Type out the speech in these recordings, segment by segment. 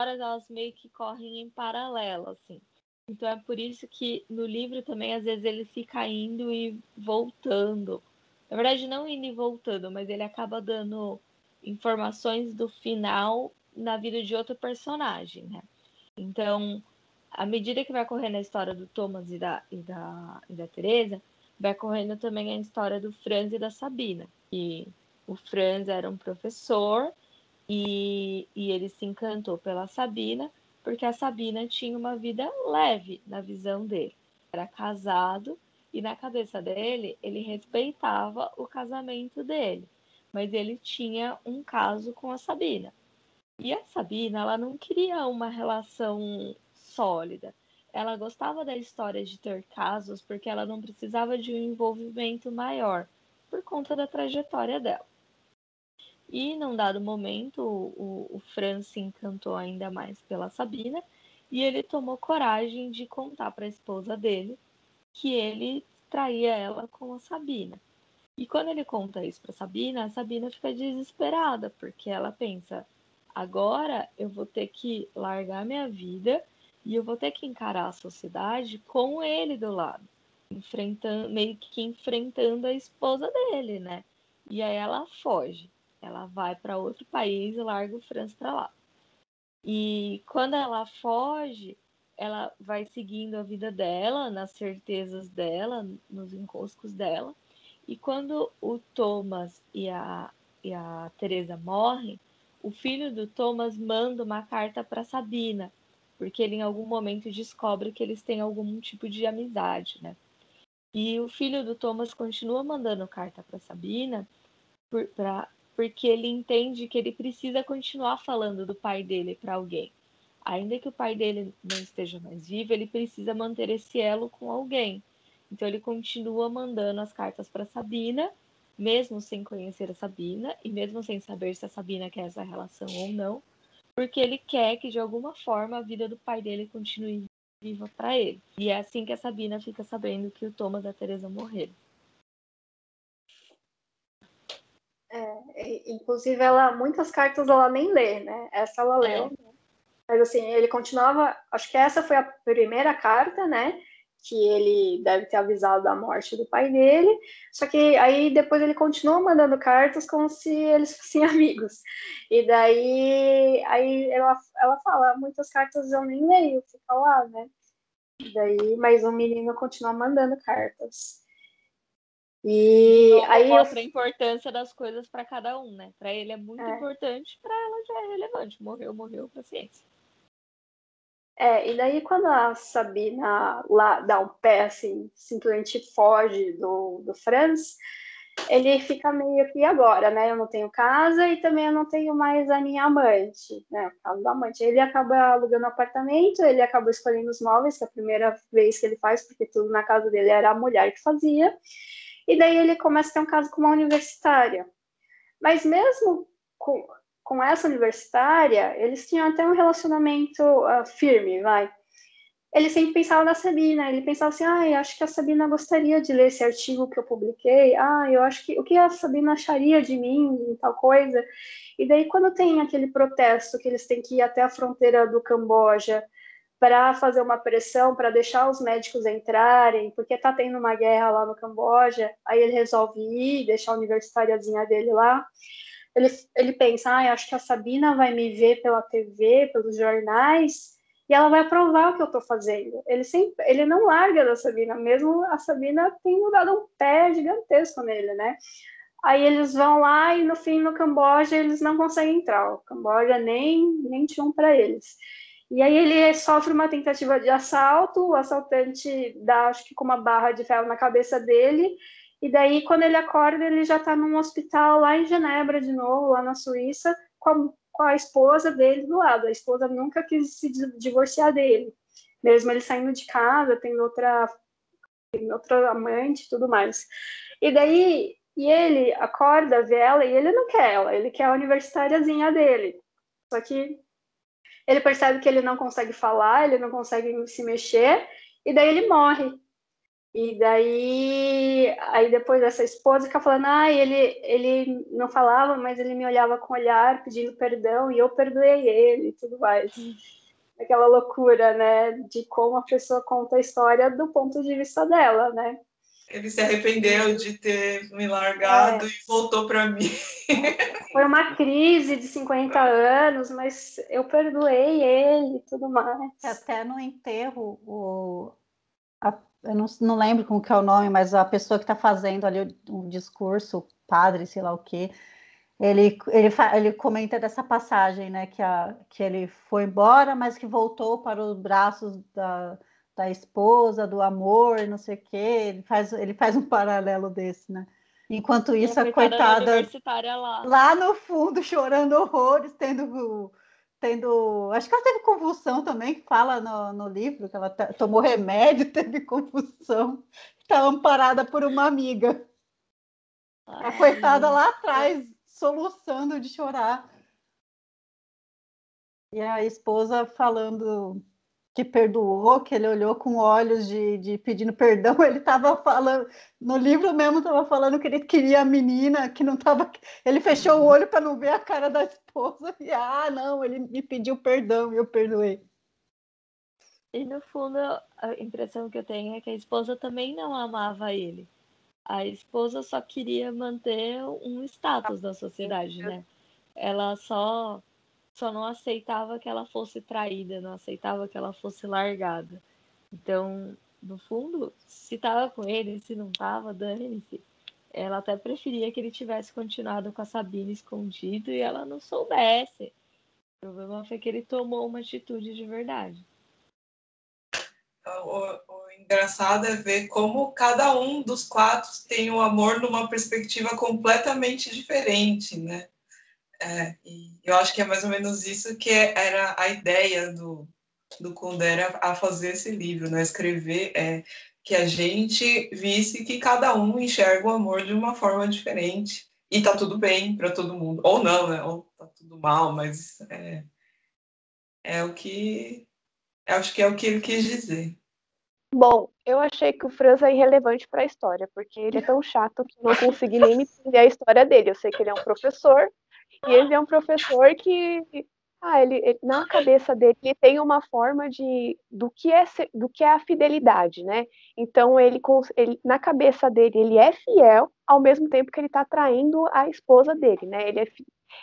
elas meio que correm em paralelo, assim. Então é por isso que no livro também às vezes ele fica indo e voltando. Na verdade, não indo e voltando, mas ele acaba dando informações do final na vida de outro personagem, né? Então, à medida que vai correndo a história do Thomas e da, e da, e da Teresa, vai correndo também a história do Franz e da Sabina. E o Franz era um professor e, e ele se encantou pela Sabina, porque a Sabina tinha uma vida leve na visão dele. Era casado e na cabeça dele, ele respeitava o casamento dele, mas ele tinha um caso com a Sabina. E a Sabina, ela não queria uma relação sólida. Ela gostava da história de ter casos porque ela não precisava de um envolvimento maior, por conta da trajetória dela. E num dado momento, o, o Franz se encantou ainda mais pela Sabina e ele tomou coragem de contar para a esposa dele que ele traía ela com a Sabina. E quando ele conta isso para Sabina, a Sabina fica desesperada, porque ela pensa: agora eu vou ter que largar minha vida e eu vou ter que encarar a sociedade com ele do lado, enfrentando, meio que enfrentando a esposa dele, né? E aí ela foge. Ela vai para outro país e larga o Franz para lá. E quando ela foge, ela vai seguindo a vida dela, nas certezas dela, nos encoscos dela. E quando o Thomas e a, e a Teresa morrem, o filho do Thomas manda uma carta para Sabina, porque ele em algum momento descobre que eles têm algum tipo de amizade, né? E o filho do Thomas continua mandando carta para Sabina para porque ele entende que ele precisa continuar falando do pai dele para alguém. Ainda que o pai dele não esteja mais vivo, ele precisa manter esse elo com alguém. Então ele continua mandando as cartas para Sabina, mesmo sem conhecer a Sabina e mesmo sem saber se a Sabina quer essa relação ou não, porque ele quer que de alguma forma a vida do pai dele continue viva para ele. E é assim que a Sabina fica sabendo que o Thomas e a Teresa morreram. É, inclusive, ela, muitas cartas ela nem lê, né? Essa ela leu. É. Mas assim, ele continuava. Acho que essa foi a primeira carta, né? Que ele deve ter avisado da morte do pai dele. Só que aí depois ele continua mandando cartas como se eles fossem amigos. E daí aí ela, ela fala, muitas cartas eu nem leio, fica lá, né? E daí, mas o menino continua mandando cartas. E então, aí mostra eu... a importância das coisas para cada um, né? Para ele é muito é. importante, para ela já é relevante. Morreu, morreu, paciência. É, e daí quando a Sabina lá dá um pé assim, simplesmente foge do, do Franz, ele fica meio que agora, né? Eu não tenho casa e também eu não tenho mais a minha amante, né? O caso da amante. Ele acaba alugando um apartamento, ele acaba escolhendo os móveis, que é a primeira vez que ele faz, porque tudo na casa dele era a mulher que fazia. E daí ele começa a ter um caso com uma universitária. Mas mesmo com, com essa universitária, eles tinham até um relacionamento uh, firme, vai. Ele sempre pensava na Sabina, ele pensava assim, ah, acho que a Sabina gostaria de ler esse artigo que eu publiquei, ah, eu acho que, o que a Sabina acharia de mim, e tal coisa. E daí, quando tem aquele protesto que eles têm que ir até a fronteira do Camboja, para fazer uma pressão, para deixar os médicos entrarem, porque está tendo uma guerra lá no Camboja, aí ele resolve ir, deixar a universitáriazinha dele lá. Ele, ele pensa, ah, acho que a Sabina vai me ver pela TV, pelos jornais, e ela vai aprovar o que eu estou fazendo. Ele sempre, ele não larga da Sabina, mesmo a Sabina tendo dado um pé gigantesco nele, né? Aí eles vão lá e no fim no Camboja eles não conseguem entrar. O Camboja nem nem tinha um para eles. E aí ele sofre uma tentativa de assalto, o assaltante dá, acho que com uma barra de ferro na cabeça dele, e daí quando ele acorda ele já está num hospital lá em Genebra de novo, lá na Suíça, com a, com a esposa dele do lado. A esposa nunca quis se divorciar dele, mesmo ele saindo de casa, tem outra, tem outra amante e tudo mais. E daí e ele acorda, vê ela e ele não quer ela, ele quer a universitáriazinha dele. Só que ele percebe que ele não consegue falar, ele não consegue se mexer, e daí ele morre. E daí, aí depois dessa esposa fica falando, ah, ele, ele não falava, mas ele me olhava com olhar, pedindo perdão, e eu perdoei ele e tudo mais. Aquela loucura, né, de como a pessoa conta a história do ponto de vista dela, né? Ele se arrependeu de ter me largado é. e voltou para mim. Foi uma crise de 50 anos, mas eu perdoei ele e tudo mais. Até no enterro, o, a, eu não, não lembro como que é o nome, mas a pessoa que está fazendo ali o, o, discurso, padre, sei lá o quê, ele, ele, ele comenta dessa passagem, né, que, a, que ele foi embora, mas que voltou para os braços da, da esposa, do amor, não sei o quê. Ele faz, ele faz um paralelo desse, né? Enquanto isso, a, coitada lá. lá no fundo, chorando horrores, tendo tendo. Acho que ela teve convulsão também, que fala no, no livro, que ela tomou remédio, teve convulsão, estava amparada por uma amiga. A coitada lá atrás, soluçando de chorar. E a esposa falando que perdoou, que ele olhou com olhos de, de pedindo perdão. Ele estava falando, no livro mesmo estava falando que ele queria a menina, que não estava. Ele fechou o olho para não ver a cara da esposa. E ah, não, ele me pediu perdão e eu perdoei. E no fundo, a impressão que eu tenho é que a esposa também não amava ele. A esposa só queria manter um status na sociedade, né? Ela só só não aceitava que ela fosse traída, não aceitava que ela fosse largada. Então, no fundo, se estava com ele, se não estava, dane-se. Ela até preferia que ele tivesse continuado com a Sabina escondido e ela não soubesse. O problema foi que ele tomou uma atitude de verdade. O, o, engraçado é ver como cada um dos quatro tem o amor numa perspectiva completamente diferente, né? É, e eu acho que é mais ou menos isso que era a ideia do, do Kundera a fazer esse livro, né? Escrever é, que a gente visse que cada um enxerga o amor de uma forma diferente. E tá tudo bem para todo mundo. Ou não, né? Ou tá tudo mal, mas é, é o que. Acho que é o que ele quis dizer. Bom, eu achei que o Franz é irrelevante para a história, porque ele é tão chato que não consegui nem me entender a história dele. Eu sei que ele é um professor, e ele é um professor que, ah, ele, ele, na cabeça dele, ele tem uma forma de do que é do que é a fidelidade, né? Então ele, ele na cabeça dele ele é fiel ao mesmo tempo que ele está traindo a esposa dele, né? Ele é,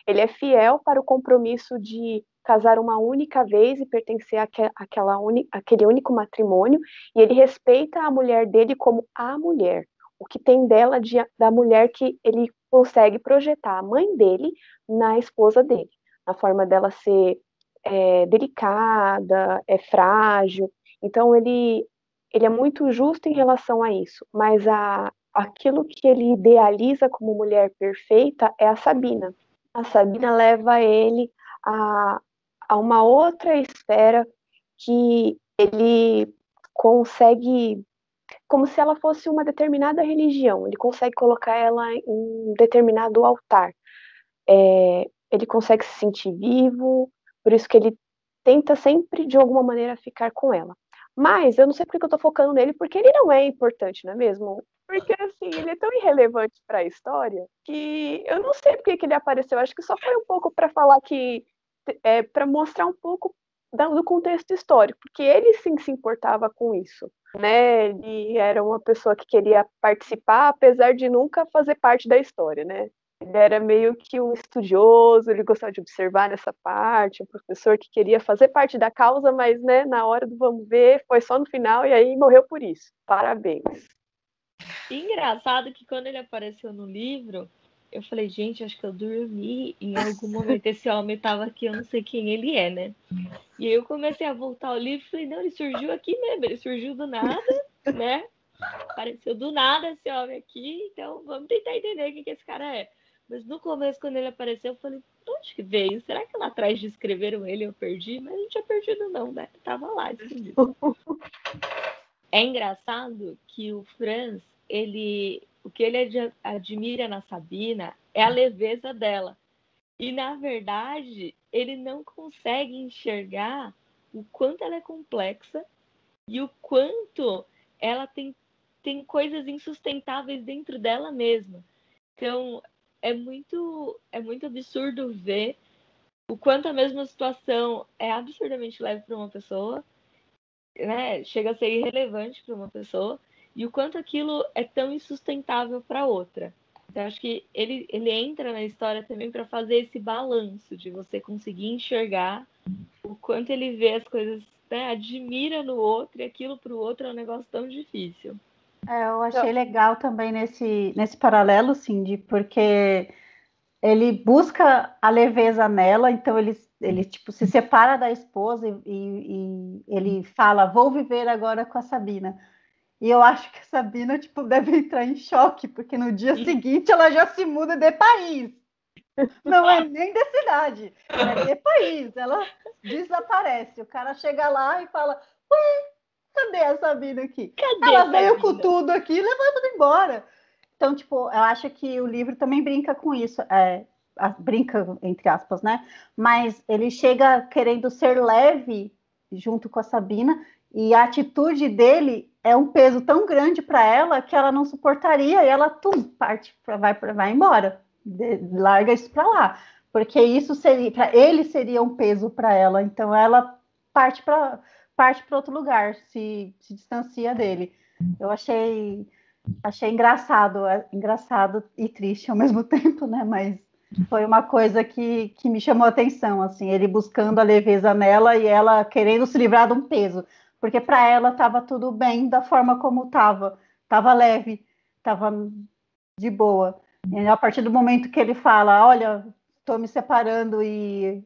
ele é fiel para o compromisso de casar uma única vez e pertencer àquela uni, àquele único matrimônio, e ele respeita a mulher dele como a mulher, o que tem dela de, da mulher que ele consegue projetar a mãe dele na esposa dele, na forma dela ser é, delicada, é frágil. Então ele ele é muito justo em relação a isso, mas a, aquilo que ele idealiza como mulher perfeita é a Sabina. A Sabina leva ele a, a uma outra esfera que ele consegue como se ela fosse uma determinada religião. Ele consegue colocar ela em um determinado altar. É, ele consegue se sentir vivo, por isso que ele tenta sempre, de alguma maneira, ficar com ela. Mas eu não sei porque eu tô focando nele, porque ele não é importante, não é mesmo? Porque, assim, ele é tão irrelevante para a história que eu não sei porque que ele apareceu. Acho que só foi um pouco para falar que. É, para mostrar um pouco do contexto histórico, porque ele sim se importava com isso né? Ele era uma pessoa que queria participar, apesar de nunca fazer parte da história, né? Ele era meio que um estudioso, ele gostava de observar nessa parte, um professor que queria fazer parte da causa, mas né, na hora do vamos ver, foi só no final e aí morreu por isso. Parabéns. Engraçado que quando ele apareceu no livro, eu falei, gente, acho que eu dormi em algum momento. Esse homem estava aqui, eu não sei quem ele é, né? E aí eu comecei a voltar ao livro e falei, não, ele surgiu aqui mesmo, ele surgiu do nada, né? Apareceu do nada esse homem aqui, então vamos tentar entender quem que esse cara é. Mas no começo, quando ele apareceu, eu falei, onde que veio? Será que lá atrás descreveram ele eu perdi? Mas não tinha perdido, não, né? Tava lá escondido. É engraçado que o Franz, ele o que ele ad admira na Sabina é a leveza dela. E, na verdade, ele não consegue enxergar o quanto ela é complexa e o quanto ela tem tem coisas insustentáveis dentro dela mesma. Então, é muito, é muito absurdo ver o quanto a mesma situação é absurdamente leve para uma pessoa, né? Chega a ser irrelevante para uma pessoa, e o quanto aquilo é tão insustentável para outra. Então, acho que ele, ele entra na história também para fazer esse balanço de você conseguir enxergar o quanto ele vê as coisas, né, admira no outro, e aquilo para o outro é um negócio tão difícil. É, eu achei legal também nesse, nesse paralelo, Cindy, porque ele busca a leveza nela, então ele, ele tipo, se separa da esposa e, e, e ele fala, vou viver agora com a Sabina. E eu acho que a Sabina tipo, deve entrar em choque, porque no dia seguinte ela já se muda de país. Não é nem de cidade, é de país. Ela desaparece. O cara chega lá e fala: Ué, cadê a Sabina aqui? Cadê ela veio com tudo aqui e levou tudo embora. Então, tipo, eu acho que o livro também brinca com isso. É, brinca, entre aspas, né? Mas ele chega querendo ser leve junto com a Sabina, e a atitude dele é um peso tão grande para ela que ela não suportaria e ela tum, parte, pra, vai, vai embora, De- larga isso para lá, porque isso seria, para ele seria um peso para ela, então ela parte para parte para outro lugar, se, se distancia dele. Eu achei achei engraçado, é, engraçado e triste ao mesmo tempo, né? Mas foi uma coisa que, que me chamou a atenção, assim, ele buscando a leveza nela e ela querendo se livrar de um peso, porque para ela estava tudo bem da forma como estava, estava leve, estava de boa. E a partir do momento que ele fala, olha, estou me separando e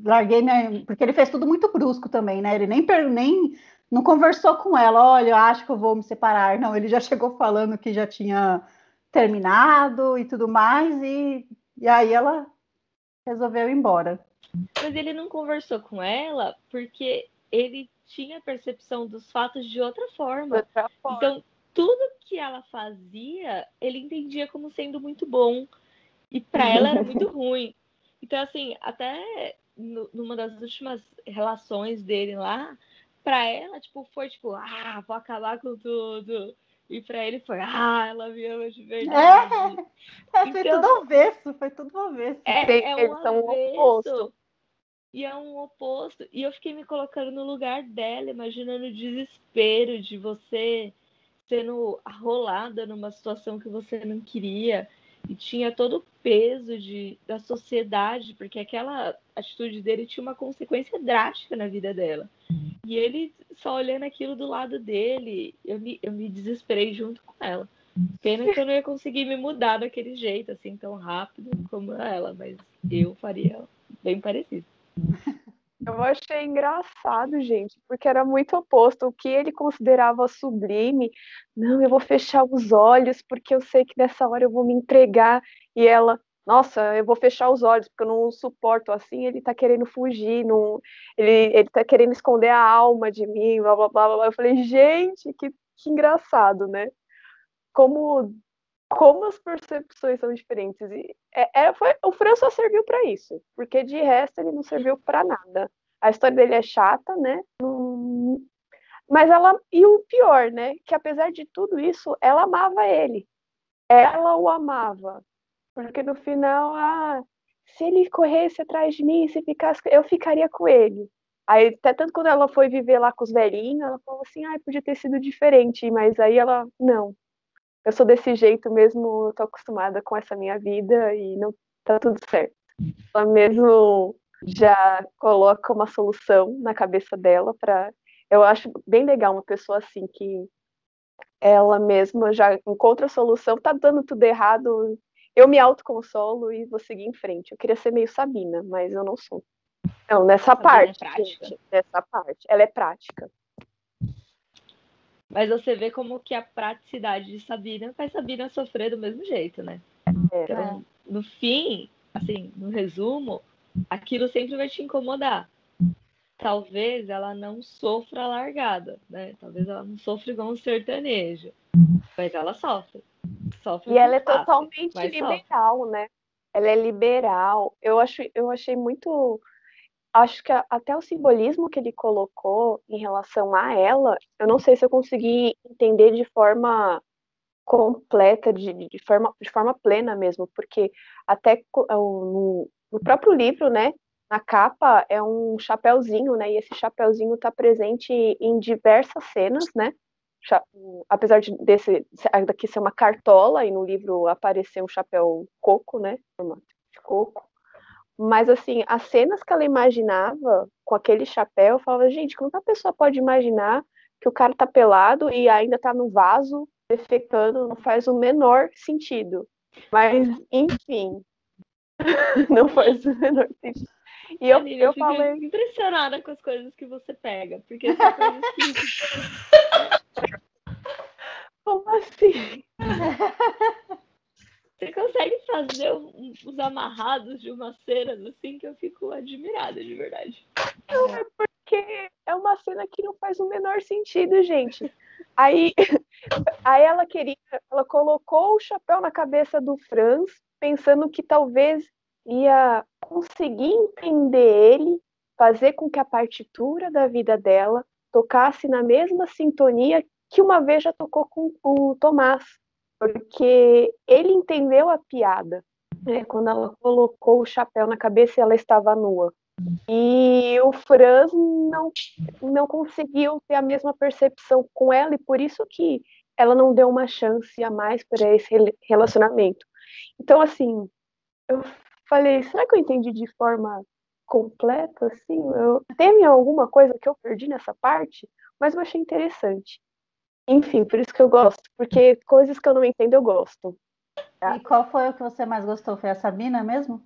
larguei minha, porque ele fez tudo muito brusco também, né? Ele nem nem não conversou com ela, olha, acho que eu vou me separar. Não, ele já chegou falando que já tinha terminado e tudo mais, e, e aí ela resolveu ir embora. Mas ele não conversou com ela porque ele tinha a percepção dos fatos de outra forma. outra forma. Então, tudo que ela fazia, ele entendia como sendo muito bom. E para ela era muito ruim. Então, assim, até no- numa das últimas relações dele lá, para ela, tipo, foi tipo, ah, vou acabar com tudo. E para ele foi, ah, ela me ama de verdade. É, foi Então- tudo avesso, foi tudo avesso. É, é um são o avesso. E é um oposto. E eu fiquei me colocando no lugar dela, imaginando o desespero de você sendo arrolada numa situação que você não queria. E tinha todo o peso de, da sociedade, porque aquela atitude dele tinha uma consequência drástica na vida dela. E ele só olhando aquilo do lado dele, eu me, eu me desesperei junto com ela. Pena que eu não ia conseguir me mudar daquele jeito, assim, tão rápido como ela, mas eu faria bem parecido. Eu achei engraçado, gente, porque era muito oposto. O que ele considerava sublime, não, eu vou fechar os olhos porque eu sei que nessa hora eu vou me entregar. E ela, nossa, eu vou fechar os olhos porque eu não suporto assim. Ele tá querendo fugir, não, ele, ele tá querendo esconder a alma de mim, blá blá blá blá. Eu falei, gente, que, que engraçado, né? Como, como as percepções são diferentes. E é, é, foi, o Fran só serviu para isso, porque de resto ele não serviu para nada. A história dele é chata, né? Mas ela. E o pior, né? Que apesar de tudo isso, ela amava ele. Ela o amava. Porque no final, ah, se ele corresse atrás de mim, se ficasse, eu ficaria com ele. Aí, até tanto quando ela foi viver lá com os velhinhos, ela falou assim, ah, podia ter sido diferente, mas aí ela, não, eu sou desse jeito mesmo, eu tô acostumada com essa minha vida e não tá tudo certo. Ela mesmo já coloca uma solução na cabeça dela para eu acho bem legal uma pessoa assim que ela mesma já encontra a solução, tá dando tudo errado, eu me autoconsolo e vou seguir em frente. Eu queria ser meio Sabina, mas eu não sou. Não, nessa Sabina é parte, gente, nessa parte, ela é prática. Mas você vê como que a praticidade de Sabina faz Sabina sofrer do mesmo jeito, né? É. Então, no fim, assim, no resumo, aquilo sempre vai te incomodar. Talvez ela não sofra largada, né? Talvez ela não sofra igual um sertanejo. Mas ela sofre. Sofre E ela é fácil, totalmente mas sofre. liberal, né? Ela é liberal. Eu acho, eu achei muito acho que até o simbolismo que ele colocou em relação a ela, eu não sei se eu consegui entender de forma completa, de, de, forma, de forma plena mesmo, porque até no, no próprio livro, né, na capa é um chapéuzinho, né, e esse chapéuzinho está presente em diversas cenas, né, apesar de desse daqui ser uma cartola e no livro aparecer um chapéu coco, né, de coco, mas assim, as cenas que ela imaginava com aquele chapéu, eu falava, gente, como a pessoa pode imaginar que o cara tá pelado e ainda tá no vaso defecando não faz o menor sentido. Mas, enfim, não faz o menor sentido. E eu, Aline, eu, eu falei. impressionada com as coisas que você pega, porque são coisas que. Como assim? Você consegue fazer os amarrados de uma cena assim que eu fico admirada, de verdade. Não, é porque é uma cena que não faz o menor sentido, gente. Aí, aí ela queria, ela colocou o chapéu na cabeça do Franz, pensando que talvez ia conseguir entender ele, fazer com que a partitura da vida dela tocasse na mesma sintonia que uma vez já tocou com o Tomás, porque ele entendeu a piada. Né? Quando ela colocou o chapéu na cabeça, ela estava nua. E o Franz não, não conseguiu ter a mesma percepção com ela, e por isso que ela não deu uma chance a mais para esse relacionamento. Então, assim, eu falei, será que eu entendi de forma completa? Assim, eu, teve alguma coisa que eu perdi nessa parte, mas eu achei interessante. Enfim, por isso que eu gosto, porque coisas que eu não entendo eu gosto. E qual foi o que você mais gostou? Foi a Sabina mesmo?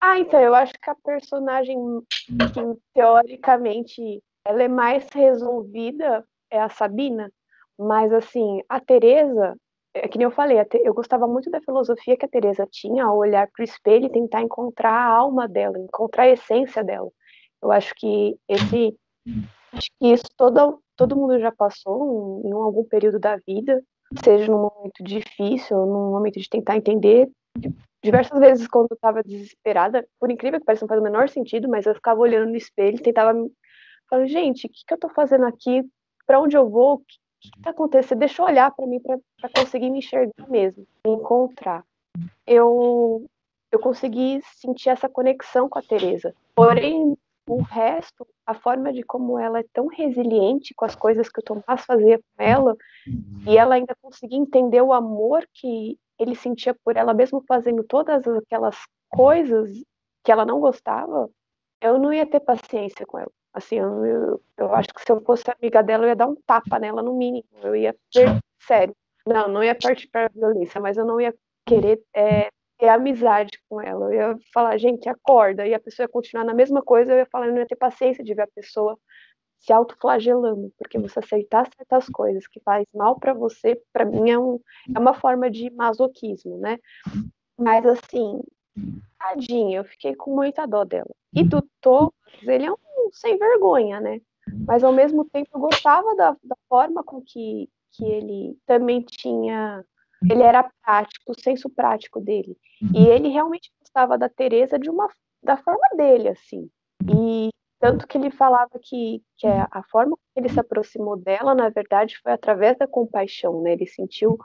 Ah, então, eu acho que a personagem que, teoricamente, ela é mais resolvida é a Sabina, mas, assim, a Teresa, é que nem eu falei, eu gostava muito da filosofia que a Teresa tinha ao olhar para o espelho e tentar encontrar a alma dela, encontrar a essência dela. Eu acho que esse, acho que isso todo, todo mundo já passou em, algum período da vida, seja num momento difícil, num momento de tentar entender diversas vezes quando eu estava desesperada, por incrível que pareça, não faz o menor sentido, mas eu ficava olhando no espelho, tentava falar, gente, o que, que eu estou fazendo aqui? Para onde eu vou? O que, está acontecendo? Deixa eu olhar para mim para conseguir me enxergar mesmo, me encontrar. Eu eu consegui sentir essa conexão com a Teresa. Porém, o resto, a forma de como ela é tão resiliente com as coisas que o Tomás fazia com ela, e ela ainda conseguia entender o amor que ele sentia por ela, mesmo fazendo todas aquelas coisas que ela não gostava, eu não ia ter paciência com ela. Assim, eu, eu, eu acho que se eu fosse amiga dela, eu ia dar um tapa nela no mínimo. Eu ia ter, sério. Não, não ia partir para violência, mas eu não ia querer é, ter amizade com ela. Eu ia falar, gente, acorda. E a pessoa ia continuar na mesma coisa, eu ia falar, eu não ia ter paciência de ver a pessoa se autoflagelando, porque você aceitar certas coisas que faz mal para você, para mim é, um, é uma forma de masoquismo, né? Mas assim, tadinha, eu fiquei com muita dó dela. E do Thomas, ele é um sem vergonha, né? Mas ao mesmo tempo eu gostava da, da forma com que, que ele também tinha. Ele era prático, o senso prático dele. E ele realmente gostava da Teresa de uma da forma dele, assim. E tanto que ele falava que, que é a forma que ele se aproximou dela, na verdade, foi através da compaixão, né? Ele sentiu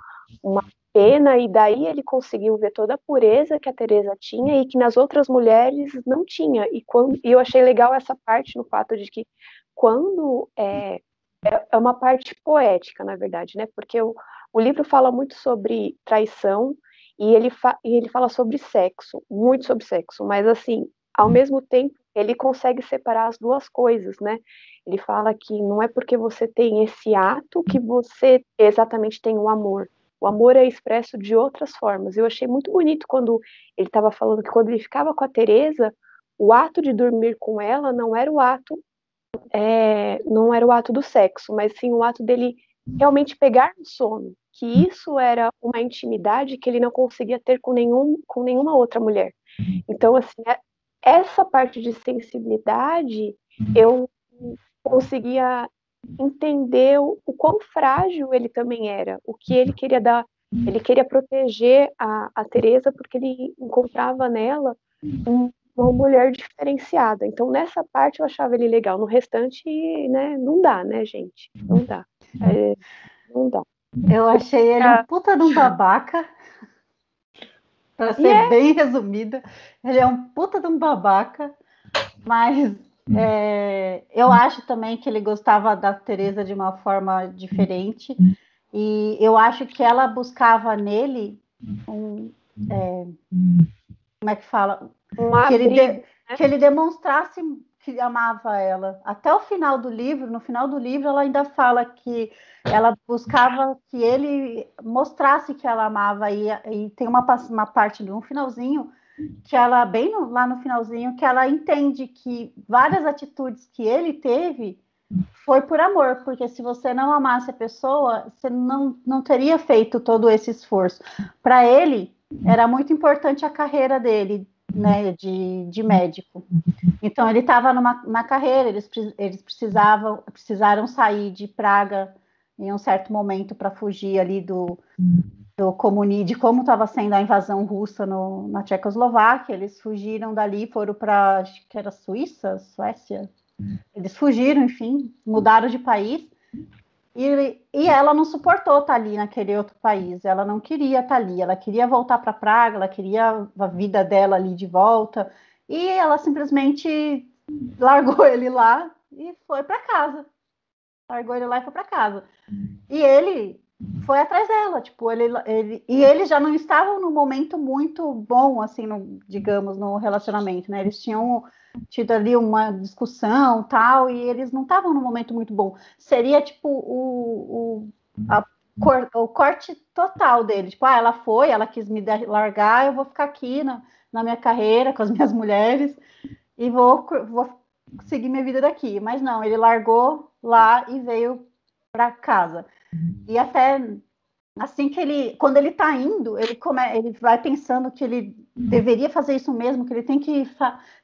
uma pena e daí ele conseguiu ver toda a pureza que a Teresa tinha e que nas outras mulheres não tinha. E, quando, e eu achei legal essa parte no fato de que quando é, é, é uma parte poética, na verdade, né? Porque o, o livro fala muito sobre traição e ele, fa, e ele fala sobre sexo, muito sobre sexo, mas assim, ao mesmo tempo ele consegue separar as duas coisas, né? Ele fala que não é porque você tem esse ato que você exatamente tem o amor. O amor é expresso de outras formas. Eu achei muito bonito quando ele estava falando que quando ele ficava com a Teresa, o ato de dormir com ela não era o ato é, não era o ato do sexo, mas sim o ato dele realmente pegar no sono, que isso era uma intimidade que ele não conseguia ter com, nenhum, com nenhuma outra mulher. Então, assim, é, essa parte de sensibilidade eu conseguia entender o, o quão frágil ele também era, o que ele queria dar, ele queria proteger a, a Teresa porque ele encontrava nela um, uma mulher diferenciada. Então, nessa parte eu achava ele legal. No restante, né, não dá, né, gente? Não dá. É, não dá. Eu achei ele um puta de um babaca. Pra ser yeah. bem resumida, ele é um puta de um babaca, mas é, eu acho também que ele gostava da Teresa de uma forma diferente. E eu acho que ela buscava nele um. É, como é que fala? Um que, ele de, né? que ele demonstrasse que amava ela. Até o final do livro, no final do livro, ela ainda fala que ela buscava que ele mostrasse que ela amava. E, e tem uma, uma parte de um finalzinho que ela, bem no, lá no finalzinho, que ela entende que várias atitudes que ele teve foi por amor, porque se você não amasse a pessoa, você não, não teria feito todo esse esforço. Para ele, era muito importante a carreira dele, né, de, de médico. Então, ele estava na carreira, eles, eles precisavam, precisaram sair de Praga em um certo momento para fugir ali do, do comuni, de como estava sendo a invasão russa no, na Tchecoslováquia. Eles fugiram dali, foram para, que era Suíça, Suécia, eles fugiram, enfim, mudaram de país. E, e ela não suportou estar ali naquele outro país. Ela não queria estar ali. Ela queria voltar para Praga. Ela queria a vida dela ali de volta. E ela simplesmente largou ele lá e foi para casa. Largou ele lá e foi para casa. E ele foi atrás dela, tipo, ele, ele e eles já não estavam num momento muito bom, assim, no, digamos, no relacionamento, né? Eles tinham tido ali uma discussão tal, e eles não estavam num momento muito bom. Seria tipo o, o, a, o corte total dele. Tipo, ah, ela foi, ela quis me largar, eu vou ficar aqui na, na minha carreira com as minhas mulheres e vou, vou seguir minha vida daqui. Mas não, ele largou lá e veio para casa. E até assim que ele, quando ele está indo, ele come, ele vai pensando que ele deveria fazer isso mesmo, que ele tem que,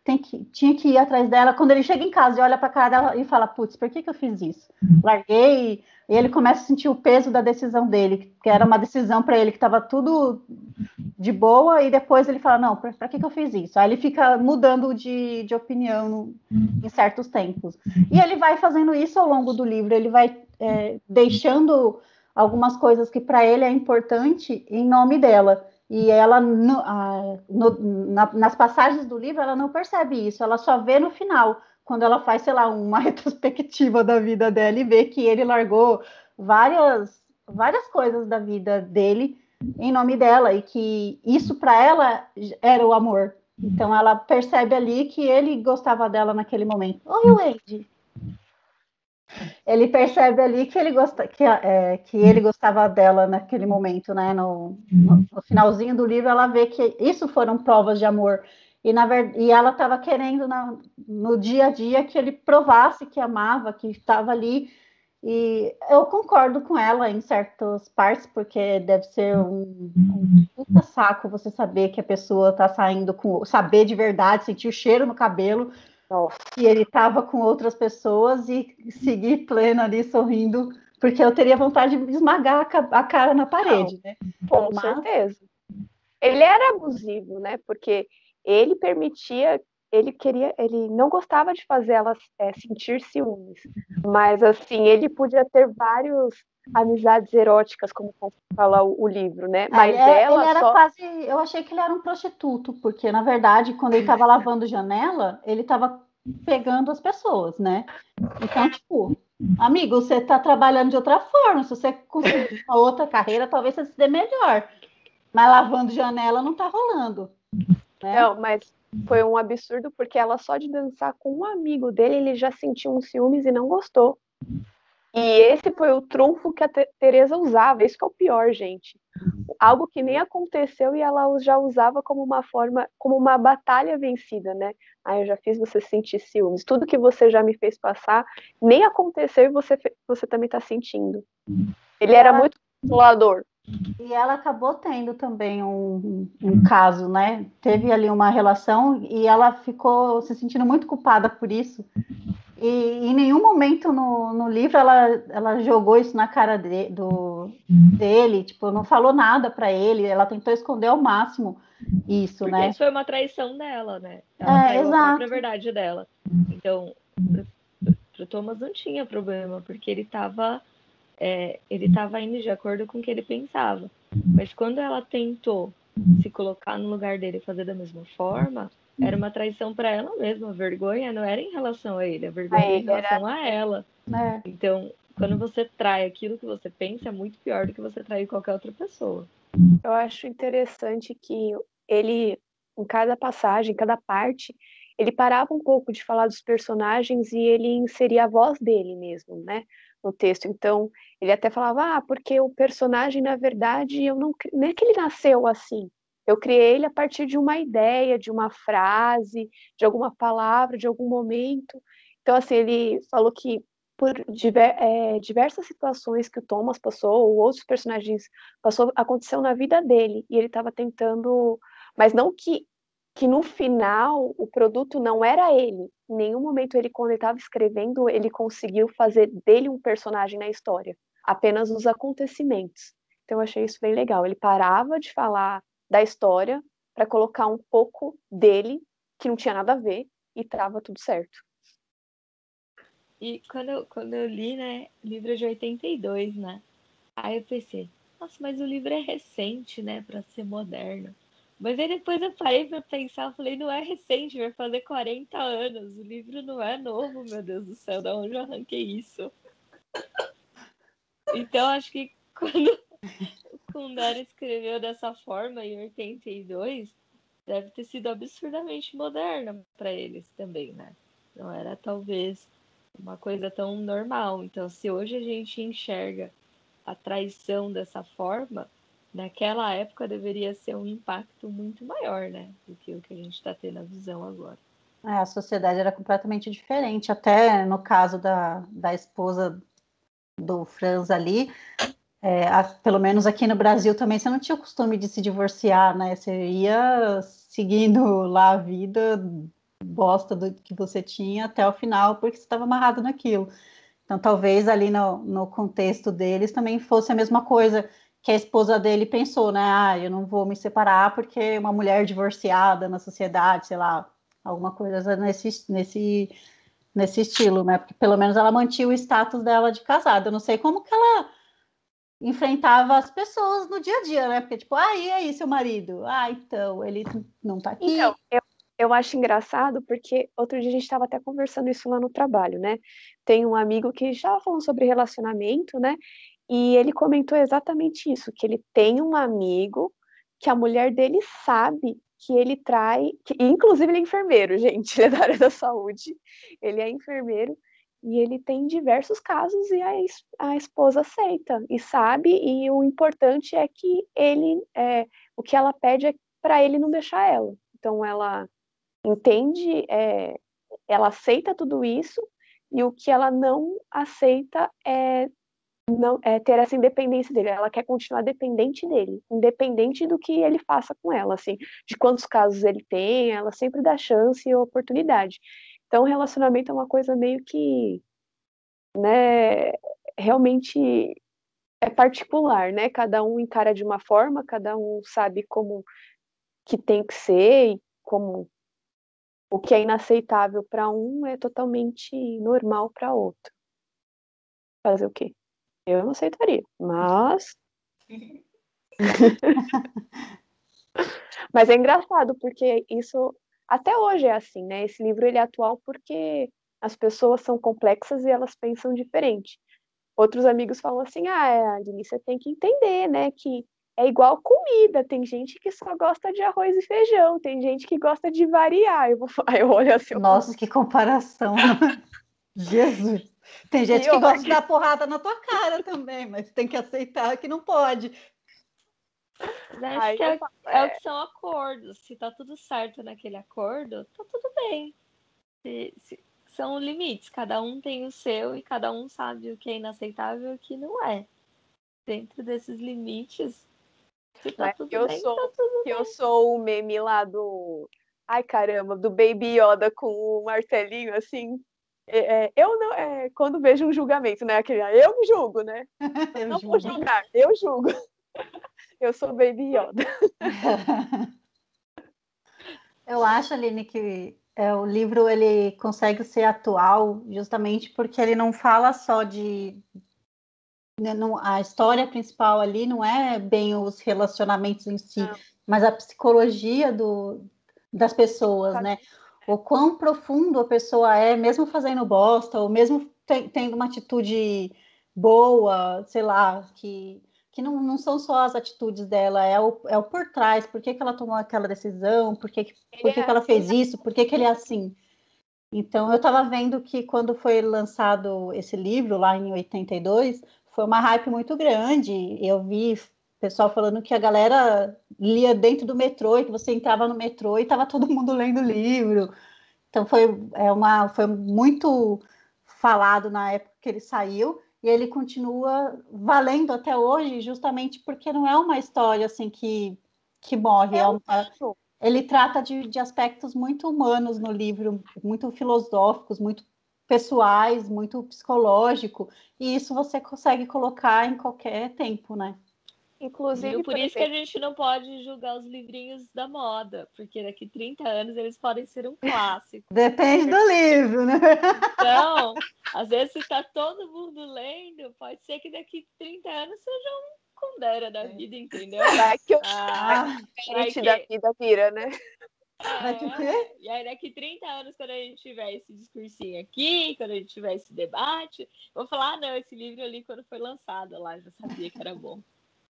tem que tinha que ir atrás dela. Quando ele chega em casa e olha para a cara dela e fala, putz, por que, que eu fiz isso? Larguei. E ele começa a sentir o peso da decisão dele, que era uma decisão para ele que estava tudo de boa, e depois ele fala, não, para que, que eu fiz isso? Aí ele fica mudando de, de opinião no, em certos tempos. E ele vai fazendo isso ao longo do livro, ele vai é, deixando algumas coisas que para ele é importante em nome dela. E ela, no, no, na, nas passagens do livro, ela não percebe isso, ela só vê no final, quando ela faz, sei lá, uma retrospectiva da vida dela e vê que ele largou várias, várias coisas da vida dele em nome dela e que isso para ela era o amor. Então ela percebe ali que ele gostava dela naquele momento. Oi, Wade ele percebe ali que ele, gosta, que, é, que ele gostava dela naquele momento, né? No, no, finalzinho do livro, ela vê que isso foram provas de amor. E, na verdade, e ela estava querendo na, no dia a dia que ele provasse que amava, que estava ali. E eu concordo com ela em certas partes, porque deve ser um, um puta saco você saber que a pessoa está saindo com. saber de verdade, sentir o cheiro no cabelo nossa. E ele estava com outras pessoas e seguir pleno ali sorrindo, porque eu teria vontade de esmagar a cara na parede, né? Com Mas... certeza. Ele era abusivo, né? Porque ele permitia, ele queria, ele não gostava de fazer ela é, sentir ciúmes, mas assim ele podia ter vários amizades eróticas, como fala o, o livro, né? Mas é, ela ele era só... quase, eu achei que ele era um prostituto, porque na verdade, quando ele estava lavando janela, ele estava pegando as pessoas, né? Então, tipo, amigo, você está trabalhando de outra forma. Se você conseguir uma outra carreira, talvez você se dê melhor. Mas lavando janela não está rolando. Né? Não, mas foi um absurdo porque ela só de dançar com um amigo dele, ele já sentiu uns ciúmes e não gostou. E esse foi o trunfo que a Teresa usava. Isso que é o pior, gente. Algo que nem aconteceu e ela já usava como uma forma, como uma batalha vencida, né? Ah, eu já fiz você sentir ciúmes. Tudo que você já me fez passar nem aconteceu e você, você também está sentindo. Ele era muito consolador. E ela acabou tendo também um, um, caso, né? Teve ali uma relação e ela ficou se sentindo muito culpada por isso. e em nenhum momento no, no livro ela, ela jogou isso na cara de, do, dele, tipo, não falou nada para ele, ela tentou esconder ao máximo isso, Porque né? Isso foi uma traição dela, né? Ela é, exato. a própria verdade dela. Então, pro Thomas não tinha problema, porque ele estava é, ele estava indo de acordo com o que ele pensava. Mas quando ela tentou se colocar no lugar dele e fazer da mesma forma, era uma traição para ela mesma. A vergonha não era em relação a ele, a vergonha era em relação a ela. É. Então, quando você trai aquilo que você pensa, é muito pior do que você trair qualquer outra pessoa. Eu acho interessante que ele, em cada passagem, em cada parte, ele parava um pouco de falar dos personagens e ele inseria a voz dele mesmo, né, no texto. Então, ele até falava, ah, porque o personagem, na verdade, eu não, não é que ele nasceu assim. Eu criei ele a partir de uma ideia, de uma frase, de alguma palavra, de algum momento. Então, assim, ele falou que por diver, é, diversas situações que o Thomas passou, ou outros personagens passou, aconteceu na vida dele, e ele estava tentando, mas não que que no final o produto não era ele. Em nenhum momento ele, quando ele estava escrevendo, ele conseguiu fazer dele um personagem na história, apenas os acontecimentos. Então eu achei isso bem legal. Ele parava de falar da história para colocar um pouco dele, que não tinha nada a ver, e trava tudo certo. E quando eu, quando eu li, né, livro de 82, né? Aí eu pensei, nossa, mas o livro é recente, né, para ser moderno. Mas aí depois eu parei para pensar, falei, não é recente, vai fazer 40 anos. O livro não é novo, meu Deus do céu, da onde eu arranquei isso? Então acho que quando o Kundera escreveu dessa forma em 82, deve ter sido absurdamente moderna para eles também, né? Não era talvez uma coisa tão normal. Então, se hoje a gente enxerga a traição dessa forma, naquela época deveria ser um impacto muito maior, né? Do que o que a gente está tendo a visão agora. É, a sociedade era completamente diferente. Até no caso da, da esposa do Franz ali, é, a, pelo menos aqui no Brasil também, você não tinha o costume de se divorciar, né? Você ia seguindo lá a vida bosta do que você tinha até o final, porque você estava amarrado naquilo. Então, talvez ali no, no contexto deles também fosse a mesma coisa que a esposa dele pensou, né? Ah, eu não vou me separar porque uma mulher divorciada na sociedade, sei lá, alguma coisa nesse, nesse, nesse estilo, né? Porque pelo menos ela mantinha o status dela de casada. Eu não sei como que ela enfrentava as pessoas no dia a dia, né? Porque, tipo, ah, e aí, seu marido? Ah, então, ele não tá aqui. Então, eu, eu acho engraçado porque outro dia a gente estava até conversando isso lá no trabalho, né? Tem um amigo que já falou sobre relacionamento, né? E ele comentou exatamente isso, que ele tem um amigo que a mulher dele sabe que ele trai, que, inclusive ele é enfermeiro, gente, ele é da área da saúde, ele é enfermeiro e ele tem diversos casos e a, a esposa aceita e sabe e o importante é que ele, é, o que ela pede é para ele não deixar ela. Então ela entende, é, ela aceita tudo isso e o que ela não aceita é não é, ter essa independência dele. Ela quer continuar dependente dele, independente do que ele faça com ela, assim, de quantos casos ele tem, ela sempre dá chance e oportunidade. Então, relacionamento é uma coisa meio que, né, realmente é particular, né? Cada um encara de uma forma, cada um sabe como que tem que ser e como o que é inaceitável para um é totalmente normal para outro. Fazer o quê? Eu não aceitaria, mas. mas é engraçado, porque isso até hoje é assim, né? Esse livro ele é atual porque as pessoas são complexas e elas pensam diferente. Outros amigos falam assim: ah, Aline, você tem que entender, né? Que é igual comida. Tem gente que só gosta de arroz e feijão, tem gente que gosta de variar. Eu, vou... eu olho assim. Nossa, que comparação! Jesus! Tem gente que gosta de dar porrada na tua cara também, mas tem que aceitar que não pode. Acho que é, é, o que são acordos. Se tá tudo certo naquele acordo, tá tudo bem. Se, se, são limites, cada um tem o seu e cada um sabe o que é inaceitável e o que não é. Dentro desses limites, se tá tudo eu bem, sou, tá tudo eu bem. sou o meme lá do. Ai caramba, do Baby Yoda com o martelinho assim É, é, eu não, é, quando vejo um julgamento, né? Aquele, ah, eu me julgo, né? Eu não julgo. vou julgar, eu julgo. Eu sou Baby Yoda. Eu acho, Aline, que é, o livro ele consegue ser atual justamente porque ele não fala só de né, a história principal ali não é bem os relacionamentos em si, não. mas a psicologia do, das pessoas, né? O quão profundo a pessoa é, mesmo fazendo bosta, ou mesmo tendo uma atitude boa, sei lá, que, que não, não são só as atitudes dela, é o, é o por trás, por que, que ela tomou aquela decisão, por que, por que, que ela fez isso, por que, que ele é assim. Então, eu estava vendo que quando foi lançado esse livro, lá em 82, foi uma hype muito grande. Eu vi pessoal falando que a galera lia dentro do metrô e que você entrava no metrô e estava todo mundo lendo o livro. Então foi, é uma, foi muito falado na época que ele saiu e ele continua valendo até hoje justamente porque não é uma história assim que, que morre. É, é uma, ele trata de, de aspectos muito humanos no livro, muito filosóficos, muito pessoais, muito psicológico, e isso você consegue colocar em qualquer tempo, né? Inclusive, por, por isso exemplo... que a gente não pode julgar os livrinhos da moda, porque daqui 30 anos eles podem ser um clássico. Depende do livro, né? Então, às vezes se está todo mundo lendo, pode ser que daqui 30 anos seja um Condera da vida, entendeu? Vai que o ah, vai que... da vida vira, né? Vai que o quê? E aí, daqui 30 anos, quando a gente tiver esse discursinho aqui, quando a gente tiver esse debate, vou falar, ah, não, esse livro ali, quando foi lançado lá, já sabia que era bom.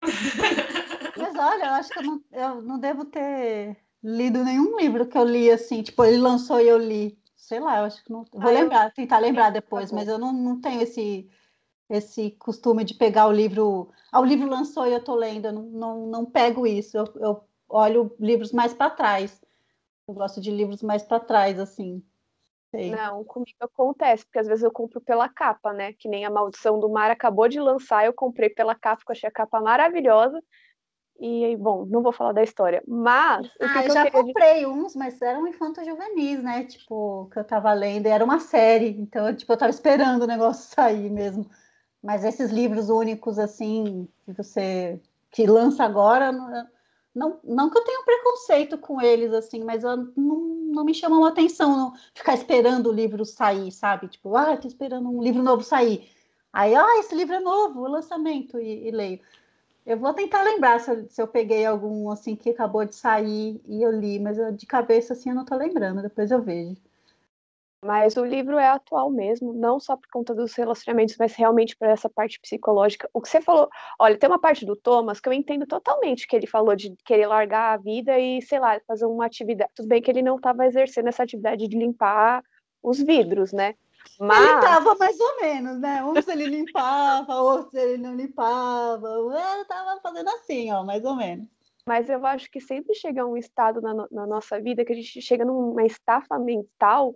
Mas olha, eu acho que eu não, eu não devo ter lido nenhum livro que eu li assim, tipo, ele lançou e eu li. Sei lá, eu acho que não. Vou ah, lembrar, eu... tentar lembrar tá depois, mas eu não, não tenho esse, esse costume de pegar o livro. Ah, o livro lançou e eu tô lendo, eu não, não, não pego isso, eu, eu olho livros mais para trás. Eu gosto de livros mais para trás, assim. Sei. Não, comigo acontece, porque às vezes eu compro pela capa, né? Que nem a Maldição do Mar acabou de lançar, eu comprei pela capa, porque eu achei a capa maravilhosa. E, bom, não vou falar da história, mas. Ah, eu já comprei uns, mas eram infantos juvenis, né? Tipo, que eu tava lendo, e era uma série, então, tipo, eu tava esperando o negócio sair mesmo. Mas esses livros únicos, assim, que você. que lança agora, não, não que eu tenha preconceito com eles, assim, mas eu, não, não me chamam a atenção não, ficar esperando o livro sair, sabe? Tipo, ah, tô esperando um livro novo sair. Aí, ah, esse livro é novo, lançamento, e, e leio. Eu vou tentar lembrar se eu, se eu, peguei algum, assim, que acabou de sair e eu li, mas eu, de cabeça, assim, eu não tô lembrando, depois eu vejo. Mas o livro é atual mesmo, não só por conta dos relacionamentos, mas realmente para essa parte psicológica. O que você falou, olha, tem uma parte do Thomas que eu entendo totalmente que ele falou de querer largar a vida e, sei lá, fazer uma atividade. Tudo bem que ele não estava exercendo essa atividade de limpar os vidros, né? Mas... Ele estava mais ou menos, né? Uns ele limpava, outros ele não limpava. Ele estava fazendo assim, ó, mais ou menos. Mas eu acho que sempre chega um estado na, na nossa vida que a gente chega numa estafa mental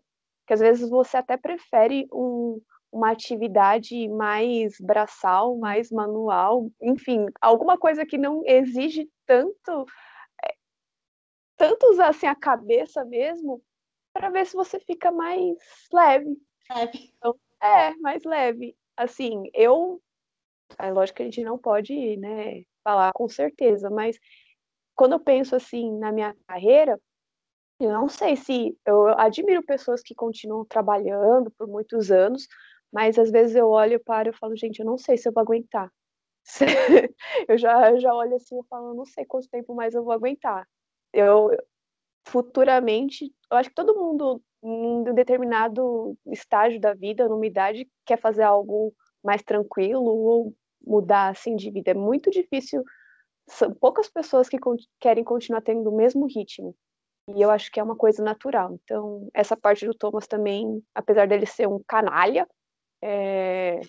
que às vezes você até prefere um, uma atividade mais braçal, mais manual, enfim, alguma coisa que não exige tanto é, tanto usar assim a cabeça mesmo, para ver se você fica mais leve. Leve. Então, é, mais leve. Assim, eu é lógico que a gente não pode, né, falar com certeza, mas quando eu penso assim na minha carreira, eu não sei se eu admiro pessoas que continuam trabalhando por muitos anos, mas às vezes eu olho para e falo, gente, eu não sei se eu vou aguentar. eu já, já olho assim e falo, não sei quanto tempo mais eu vou aguentar. Eu futuramente, eu acho que todo mundo em um determinado estágio da vida, numa idade, quer fazer algo mais tranquilo ou mudar assim de vida. É muito difícil. São poucas pessoas que querem continuar tendo o mesmo ritmo. E eu acho que é uma coisa natural. Então, essa parte do Thomas também, apesar dele ser um canalha, é...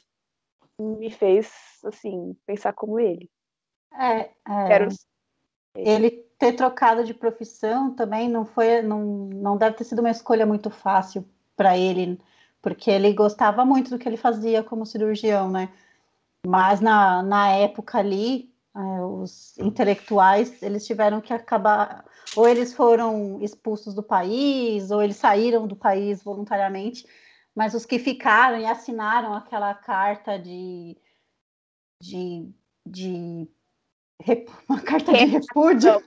me fez, assim, pensar como ele. É, é... Quero... Ele ter trocado de profissão também não foi, não, não deve ter sido uma escolha muito fácil para ele, porque ele gostava muito do que ele fazia como cirurgião, né? Mas na, na época ali, é, os intelectuais, eles tiveram que acabar ou eles foram expulsos do país, ou eles saíram do país voluntariamente, mas os que ficaram e assinaram aquela carta de. de. de uma carta de repúdio.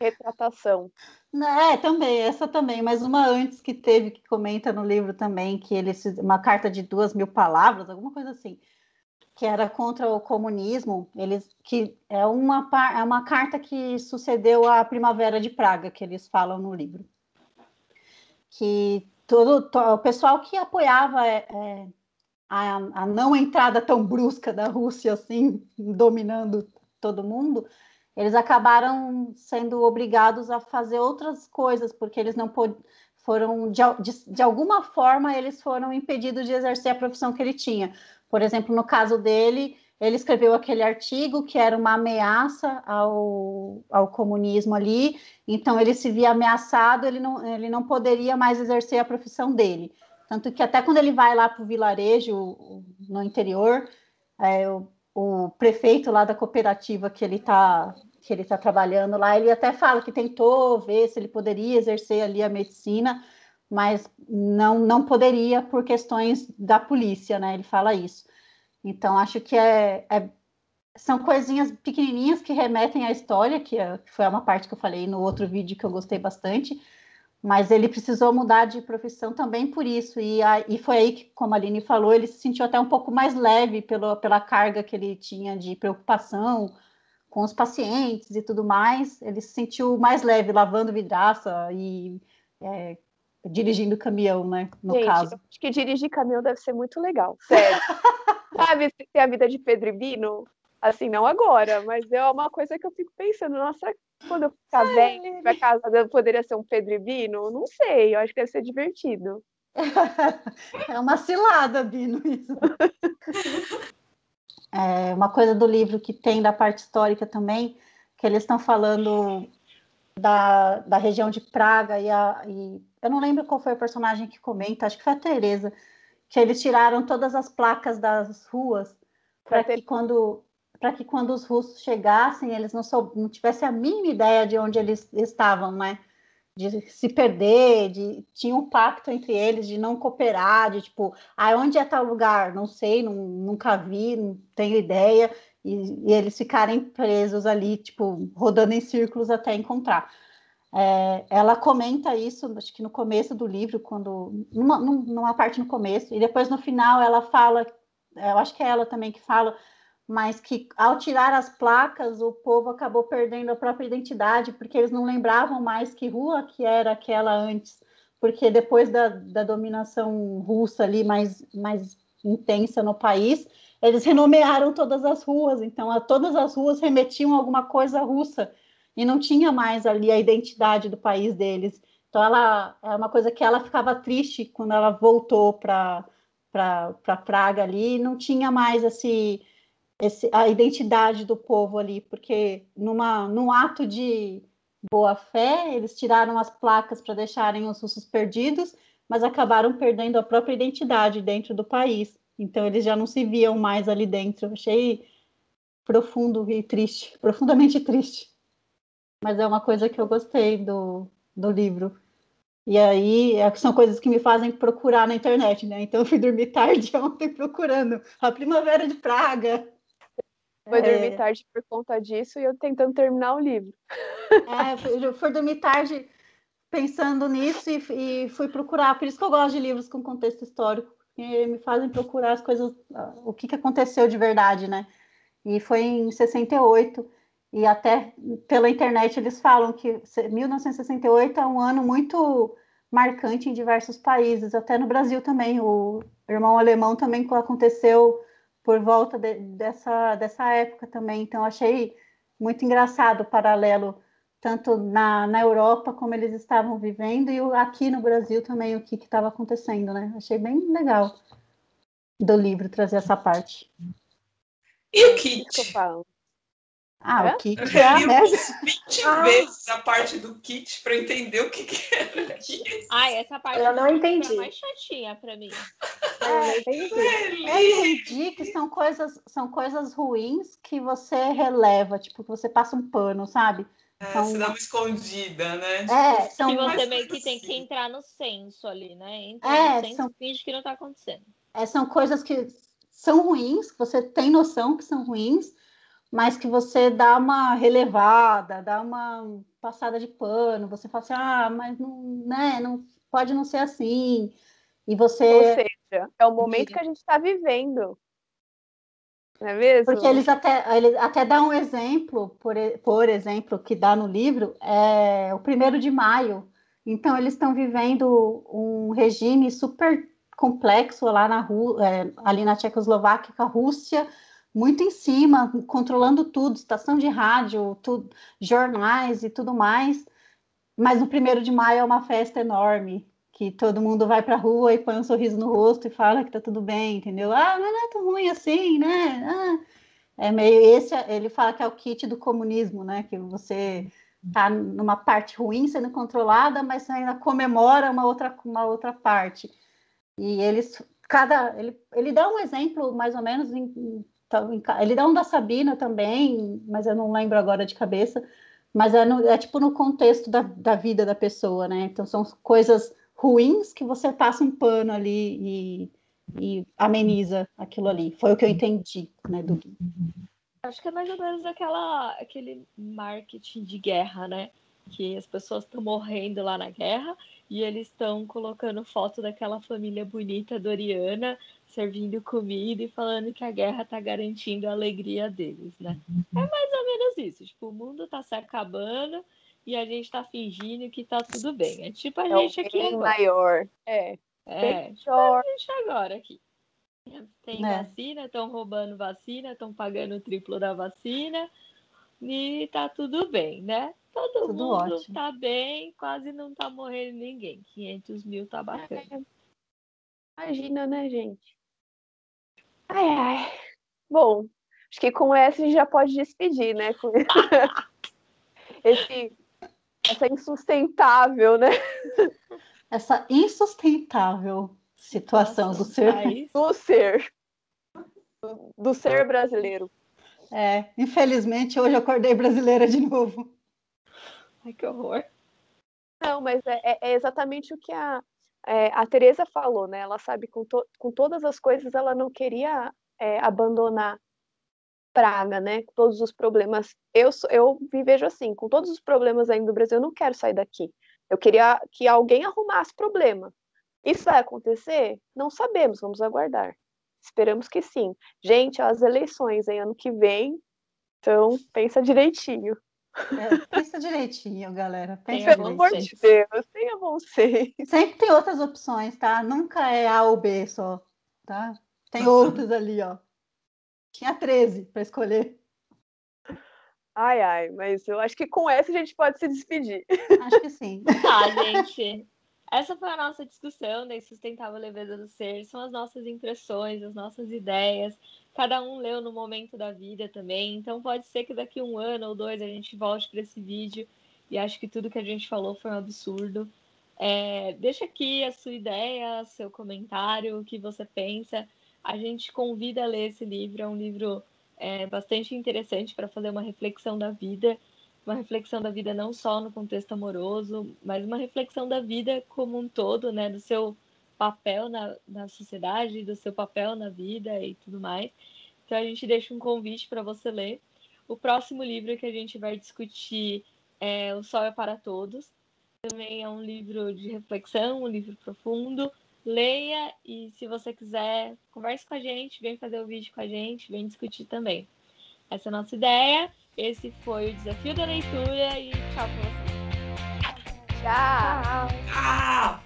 Retratação. É, também, essa também, mas uma antes que teve, que comenta no livro também, que ele uma carta de duas mil palavras, alguma coisa assim, que era contra o comunismo, eles que é uma, é uma carta que sucedeu à Primavera de Praga, que eles falam no livro. Que todo, todo o pessoal que apoiava é, é, a, a não entrada tão brusca da Rússia assim, dominando todo mundo, eles acabaram sendo obrigados a fazer outras coisas, porque eles não foram, de, de, de, alguma forma, eles foram impedidos de exercer a profissão que ele tinha. Por exemplo, no caso dele, ele escreveu aquele artigo que era uma ameaça ao, ao comunismo ali, então ele se via ameaçado, ele não, ele não poderia mais exercer a profissão dele. Tanto que até quando ele vai lá para o vilarejo no interior, é, o, o, prefeito lá da cooperativa que ele está que ele está trabalhando lá, ele até fala que tentou ver se ele poderia exercer ali a medicina, mas não, não poderia por questões da polícia, né? Ele fala isso. Então, acho que é, é são coisinhas pequenininhas que remetem à história, que, é, que foi uma parte que eu falei no outro vídeo que eu gostei bastante, mas ele precisou mudar de profissão também por isso, e, a, e foi aí que, como a Aline falou, ele se sentiu até um pouco mais leve pelo, pela carga que ele tinha de preocupação com os pacientes e tudo mais, ele se sentiu mais leve lavando vidraça e é, dirigindo caminhão, né? No Gente, caso. Acho que dirigir caminhão deve ser muito legal, sério. Sabe, ter a vida de Pedro e Bino? Assim, não agora, mas é uma coisa que eu fico pensando, nossa, quando eu ficar velho, vai casada, poderia ser um Pedro e Bino? Não sei, eu acho que deve ser divertido. é uma cilada, Bino, isso. é uma coisa do livro que tem da parte histórica também, que eles estão falando da, da região de Praga e, a, e eu não lembro qual foi o personagem que comenta, acho que foi a Teresa, que eles tiraram todas as placas das ruas para que quando para que quando os russos chegassem eles não, sou, não tivessem a mínima ideia de onde eles estavam, né? De se perder, de tinha um pacto entre eles de não cooperar, de tipo, ah, onde é tal lugar? Não sei, não, nunca vi, não tenho ideia, e, e eles ficarem presos ali, tipo, rodando em círculos até encontrar. É, ela comenta isso, acho que no começo do livro, quando numa, numa, parte no começo, e depois no final ela fala, é, eu acho que é ela também que fala, mas que ao tirar as placas o povo acabou perdendo a própria identidade, porque eles não lembravam mais que rua que era aquela antes, porque depois da, da dominação russa ali mais, mais intensa no país, eles renomearam todas as ruas, então a, todas as ruas remetiam a alguma coisa russa e não tinha mais ali a identidade do país deles. Então ela é uma coisa que ela ficava triste quando ela voltou para para Praga ali, não tinha mais esse, esse a identidade do povo ali, porque numa num ato de boa fé, eles tiraram as placas para deixarem os russos perdidos, mas acabaram perdendo a própria identidade dentro do país. Então eles já não se viam mais ali dentro. Achei profundo e triste, profundamente triste mas é uma coisa que eu gostei do, do livro. E aí, é, são coisas que me fazem procurar na internet, né? Então, eu fui dormir tarde ontem procurando a Primavera de Praga. Foi é... dormir tarde por conta disso e eu tentando terminar o livro. É, fui, fui dormir tarde pensando nisso e, e, fui procurar. Por isso que eu gosto de livros com contexto histórico, porque me fazem procurar as coisas, o que, que aconteceu de verdade, né? E foi em 68 e até pela internet eles falam que 1968 é um ano muito marcante em diversos países, até no Brasil também. O irmão alemão também aconteceu por volta de, dessa, dessa época também. Então, achei muito engraçado o paralelo, tanto na, na Europa como eles estavam vivendo, e aqui no Brasil também o que estava acontecendo, né? Achei bem legal do livro trazer essa parte. E o kit? Ah, é? o kit eu é li né? 20 ah. vezes a parte do kit para entender o que, que era o kit. Ai, essa parte eu não entendi. é mais chatinha para mim. É, eu entendi que são coisas, são coisas ruins que você releva, tipo, que você passa um pano, sabe? É, Você dá uma escondida, né? É, são, que você meio que tem que assim. entrar no senso ali, né? Entra É, no senso são- finge que não tá acontecendo. é, são coisas que são ruins, que você tem noção que são ruins, mas que você dá uma relevada, dá uma passada de pano, você fala assim, ah, mas não, né, não pode não ser assim. E Ou você. seja, é o momento que a gente está vivendo. Não é mesmo? Porque eles até, ele até dá um exemplo, por, por exemplo, que dá no livro, é o primeiro de maio. Então, eles estão vivendo um regime super complexo lá na é, ali na Tchecoslováquia, Rússia muito em cima, controlando tudo, estação de rádio, tudo, jornais e tudo mais. Mas no primeiro de maio é uma festa enorme, que todo mundo vai para a rua e põe um sorriso no rosto e fala que tá tudo bem, entendeu? Ah, mas não é tão ruim assim, né? Ah, é meio esse, ele fala que é o kit do comunismo, né? Que você tá numa parte ruim sendo controlada, mas ainda comemora uma outra, uma outra parte. E eles, cada, ele, ele dá um exemplo mais ou menos, em, em- ele dá um da Sabina também, mas eu não lembro agora de cabeça. Mas é, no- é tipo no contexto da, da vida da pessoa, né? Então são coisas ruins que você passa um pano ali e, e ameniza aquilo ali. Foi o que eu entendi, né, do Acho que é mais ou menos aquela, aquele marketing de guerra, né? Que as pessoas estão morrendo lá na guerra e eles estão colocando foto daquela família bonita doriana servindo comida e falando que a guerra tá garantindo a alegria deles, né? É mais ou menos isso. Tipo, o mundo tá se acabando e a gente tá fingindo que tá tudo bem. É tipo a é gente aqui agora. maior. É. É, tipo a gente agora aqui. Tem É. vacina, estão roubando vacina, estão pagando o triplo da vacina e tá tudo bem, né? Todo Tudo mundo ótimo. tá bem, quase não tá morrendo ninguém. 500 mil tá bacana. Imagina, né, gente? Ai, ai. Bom, acho que com essa a gente já pode despedir, né? Com esse, essa insustentável, né? essa insustentável situação do ser. Do ser. Do, do ser brasileiro. É, infelizmente, hoje eu acordei brasileira de novo. Ai, que horror. Não, mas é, é- é exatamente o que a, é, a Tereza falou, né? Ela sabe com, to- com todas as coisas, ela não queria é, abandonar Praga, né? Com todos os problemas. Eu, eu me vejo assim, com todos os problemas ainda do Brasil, eu não quero sair daqui. Eu queria que alguém arrumasse problema. Isso vai acontecer? Não sabemos, vamos aguardar. Esperamos que sim. Gente, as eleições em ano que vem, então pensa direitinho. É, pensa direitinho, galera. Pensa Pelo amor de Deus, tenha bom senso. Sempre tem outras opções, tá? Nunca é A ou B só, tá? Tem outras ali, ó. Tinha 13 para escolher. Ai, ai, mas eu acho que com essa a gente pode se despedir. Acho que sim. Tá, gente. Essa foi a nossa discussão da insustentável leveza do ser. São as nossas impressões, as nossas ideias. Cada um leu no momento da vida também. Então pode ser que daqui um ano ou dois a gente volte para esse vídeo e acho que tudo que a gente falou foi um absurdo. É, deixa aqui a sua ideia, seu comentário, o que você pensa. A gente convida a ler esse livro. É um livro é, bastante interessante para fazer uma reflexão da vida uma reflexão da vida não só no contexto amoroso, mas uma reflexão da vida como um todo, né? Do seu papel na, na sociedade, do seu papel na vida e tudo mais. Então a gente deixa um convite para você ler. O próximo livro que a gente vai discutir é O Sol é para Todos. Também é um livro de reflexão, um livro profundo. Leia e se você quiser, converse com a gente, vem fazer o vídeo com a gente, vem discutir também. Essa é a nossa ideia. Esse foi o desafio da leitura e tchau pra vocês. Tchau! Ah!